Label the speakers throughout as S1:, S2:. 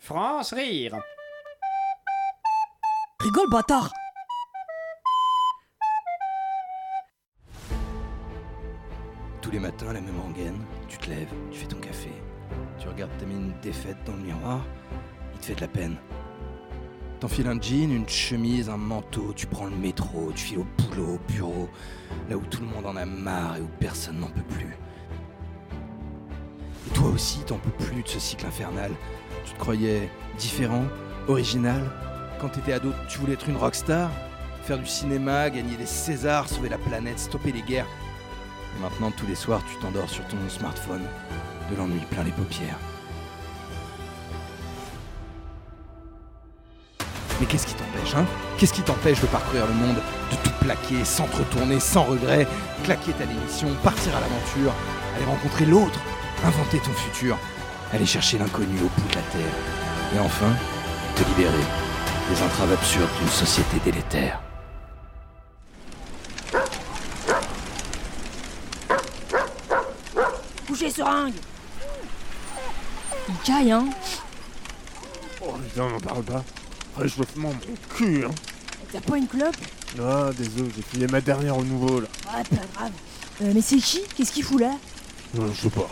S1: France rire.
S2: Rigole, bâtard
S3: Tous les matins, la même rengaine. Tu te lèves, tu fais ton café. Tu regardes ta mine défaite dans le miroir. Il te fait de la peine. T'enfiles un jean, une chemise, un manteau, tu prends le métro, tu files au boulot, au bureau, là où tout le monde en a marre et où personne n'en peut plus. Toi aussi, t'en peux plus de ce cycle infernal. Tu te croyais différent, original. Quand t'étais ado, tu voulais être une rockstar, faire du cinéma, gagner des Césars, sauver la planète, stopper les guerres. Et maintenant, tous les soirs, tu t'endors sur ton smartphone, de l'ennui plein les paupières. Mais qu'est-ce qui t'empêche, hein? Qu'est-ce qui t'empêche de parcourir le monde, de tout plaquer, sans retourner, sans regret, claquer ta démission, partir à l'aventure, aller rencontrer l'autre, inventer ton futur, aller chercher l'inconnu au bout de la terre, et enfin, te libérer des entraves absurdes d'une société délétère.
S2: Couchez seringue Il caille, hein
S4: Oh putain, n'en parle pas. Réchauffement, mon cul, hein.
S2: T'as pas une clope?
S4: Ah, désolé, j'ai filé ma dernière au nouveau, là.
S2: Ouais, pas grave. Euh, mais c'est qui? Qu'est-ce qu'il fout là?
S4: Non, je sais pas.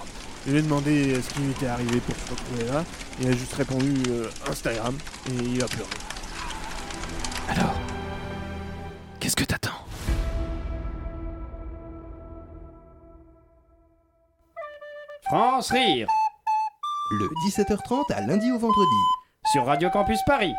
S4: Je lui ai demandé ce qui lui était arrivé pour se retrouver là. Il a juste répondu euh, Instagram et il a pleuré.
S3: Alors, qu'est-ce que t'attends?
S1: France rire.
S5: Le 17h30 à lundi au vendredi.
S1: Sur Radio Campus Paris.